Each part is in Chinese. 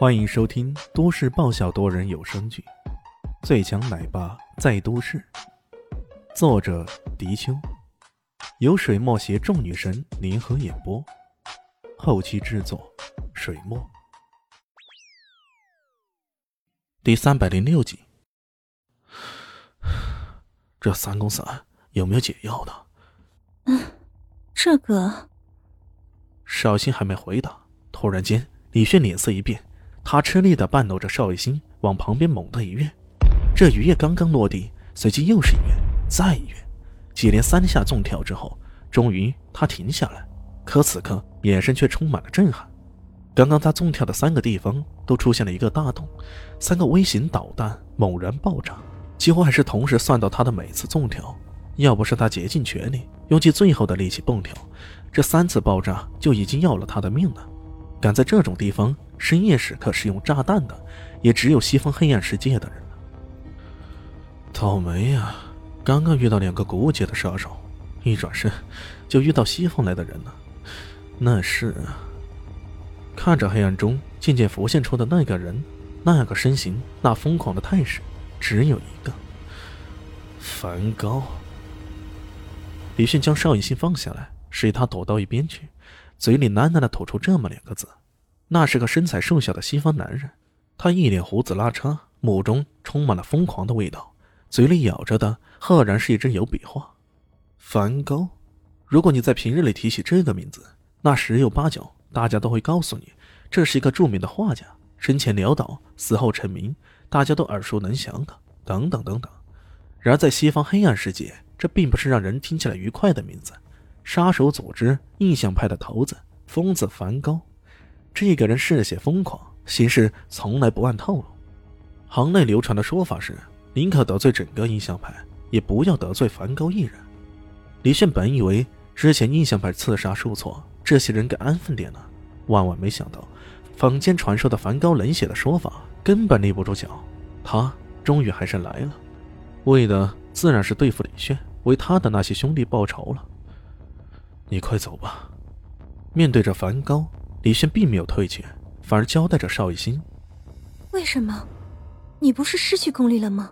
欢迎收听都市爆笑多人有声剧《最强奶爸在都市》，作者：迪秋，由水墨携众女神联合演播，后期制作：水墨。第三百零六集，这三公散有没有解药的？嗯，这个。邵心还没回答，突然间，李炫脸色一变。他吃力的半搂着邵艺兴往旁边猛地一跃，这鱼跃刚刚落地，随即又是一跃，再一跃，接连三下纵跳之后，终于他停下来。可此刻眼神却充满了震撼。刚刚他纵跳的三个地方都出现了一个大洞，三个微型导弹猛然爆炸，几乎还是同时算到他的每次纵跳。要不是他竭尽全力，用尽最后的力气蹦跳，这三次爆炸就已经要了他的命了。敢在这种地方深夜时刻使用炸弹的，也只有西方黑暗世界的人了。倒霉呀！刚刚遇到两个古物界的杀手，一转身就遇到西方来的人了。那是啊……看着黑暗中渐渐浮现出的那个人，那个身形，那疯狂的态势，只有一个——梵高。李迅将邵雨欣放下来，示意他躲到一边去。嘴里喃喃的吐出这么两个字，那是个身材瘦小的西方男人，他一脸胡子拉碴，目中充满了疯狂的味道，嘴里咬着的赫然是一支油笔画。梵高，如果你在平日里提起这个名字，那十有八九大家都会告诉你，这是一个著名的画家，生前潦倒，死后成名，大家都耳熟能详的，等等等等。然而在西方黑暗世界，这并不是让人听起来愉快的名字。杀手组织印象派的头子疯子梵高，这个人嗜血疯狂，行事从来不按套路。行内流传的说法是，宁可得罪整个印象派，也不要得罪梵高一人。李炫本以为之前印象派刺杀受挫，这些人该安分点了，万万没想到，坊间传说的梵高冷血的说法根本立不住脚。他终于还是来了，为的自然是对付李炫，为他的那些兄弟报仇了。你快走吧。面对着梵高，李轩并没有退却，反而交代着邵艺兴：“为什么？你不是失去功力了吗？”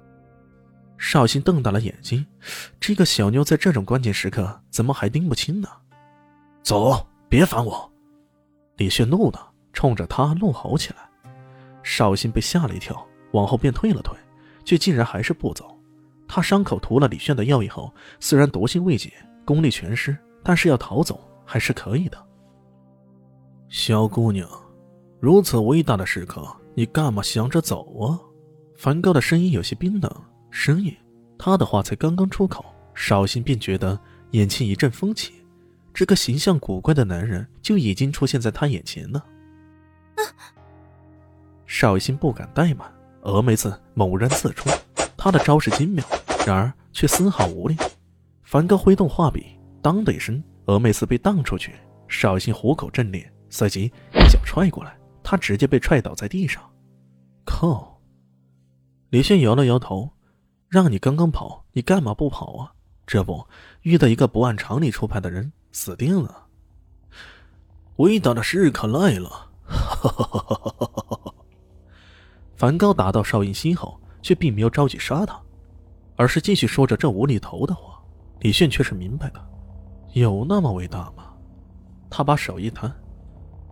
邵兴瞪大了眼睛，这个小妞在这种关键时刻怎么还拎不清呢？走，别烦我！李炫怒了，冲着他怒吼起来。邵兴被吓了一跳，往后便退了退，却竟然还是不走。他伤口涂了李炫的药以后，虽然毒性未解，功力全失。但是要逃走还是可以的，小姑娘，如此伟大的时刻，你干嘛想着走啊？梵高的声音有些冰冷。深夜，他的话才刚刚出口，绍兴便觉得眼前一阵风起，这个形象古怪的男人就已经出现在他眼前了。绍兴不敢怠慢，峨眉刺猛然刺出，他的招式精妙，然而却丝毫无力。梵高挥动画笔。当的一声，峨眉刺被荡出去，绍兴虎口震裂，随即一脚踹过来，他直接被踹倒在地上。靠！李炫摇了摇头，让你刚刚跑，你干嘛不跑啊？这不遇到一个不按常理出牌的人，死定了。伟大的时刻来了！哈哈哈哈！梵高打到邵印心后，却并没有着急杀他，而是继续说着这无厘头的话。李炫却是明白的。有那么伟大吗？他把手一摊，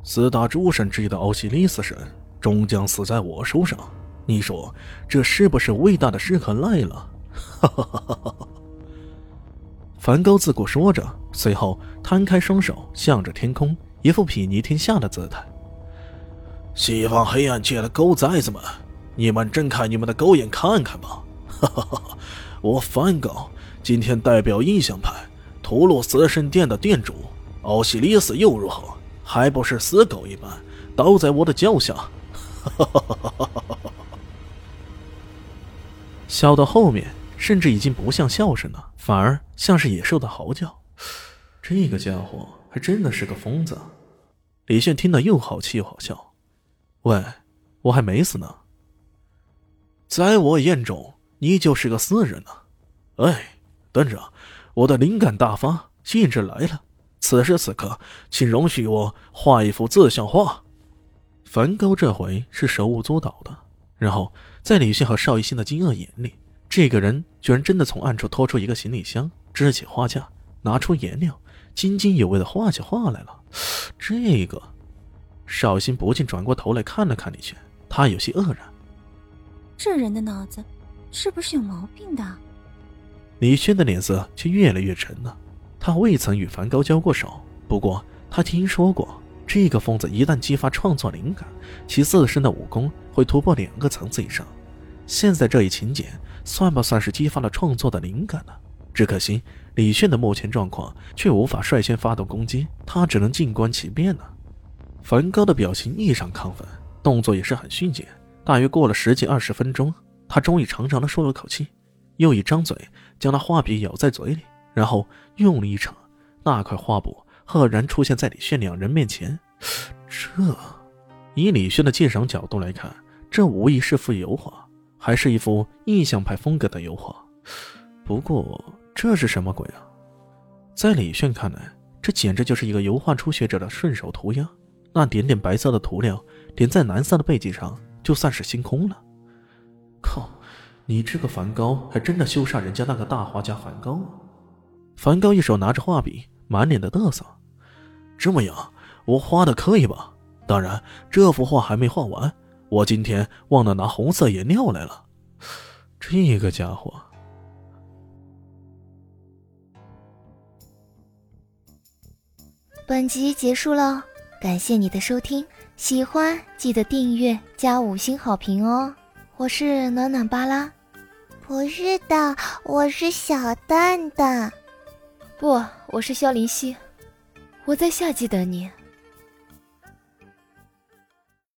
四大诸神之一的奥西里斯神终将死在我手上。你说这是不是伟大的时刻来了？哈哈哈哈哈！梵高自顾说着，随后摊开双手，向着天空，一副睥睨天下的姿态。西方黑暗界的狗崽子们，你们睁开你们的狗眼看看吧！哈哈哈哈！我梵高今天代表印象派。屠戮死神殿的殿主奥西里斯又如何？还不是死狗一般倒在我的脚下？哈哈哈笑到后面，甚至已经不像笑声了，反而像是野兽的嚎叫。这个家伙还真的是个疯子。李炫听得又好气又好笑。喂，我还没死呢。在我眼中，你就是个死人呢。哎，等着。我的灵感大发，兴致来了。此时此刻，请容许我画一幅自像画。梵高这回是手舞足蹈的，然后在李轩和邵一新的惊愕眼里，这个人居然真的从暗处拖出一个行李箱，支起画架，拿出颜料，津津有味的画起画来了。这个，邵兴不禁转过头来看了看李轩，他有些愕然。这人的脑子是不是有毛病的？李轩的脸色却越来越沉了。他未曾与梵高交过手，不过他听说过，这个疯子一旦激发创作灵感，其自身的武功会突破两个层次以上。现在这一情节，算不算是激发了创作的灵感呢？只可惜李炫的目前状况却无法率先发动攻击，他只能静观其变了。梵高的表情异常亢奋，动作也是很迅捷。大约过了十几二十分钟，他终于长长的舒了口气，又一张嘴将那画笔咬在嘴里。然后用力一扯，那块画布赫然出现在李炫两人面前。这，以李炫的鉴赏角度来看，这无疑是幅油画，还是一幅印象派风格的油画。不过，这是什么鬼啊？在李炫看来，这简直就是一个油画初学者的顺手涂鸦。那点点白色的涂料点在蓝色的背景上，就算是星空了。靠，你这个梵高还真的羞煞人家那个大画家梵高啊！梵高一手拿着画笔，满脸的嘚瑟。这么样，我画的可以吧？当然，这幅画还没画完，我今天忘了拿红色颜料来了。这个家伙。本集结束了，感谢你的收听，喜欢记得订阅加五星好评哦。我是暖暖巴拉，不是的，我是小蛋蛋。不，我是萧林希，我在夏季等你。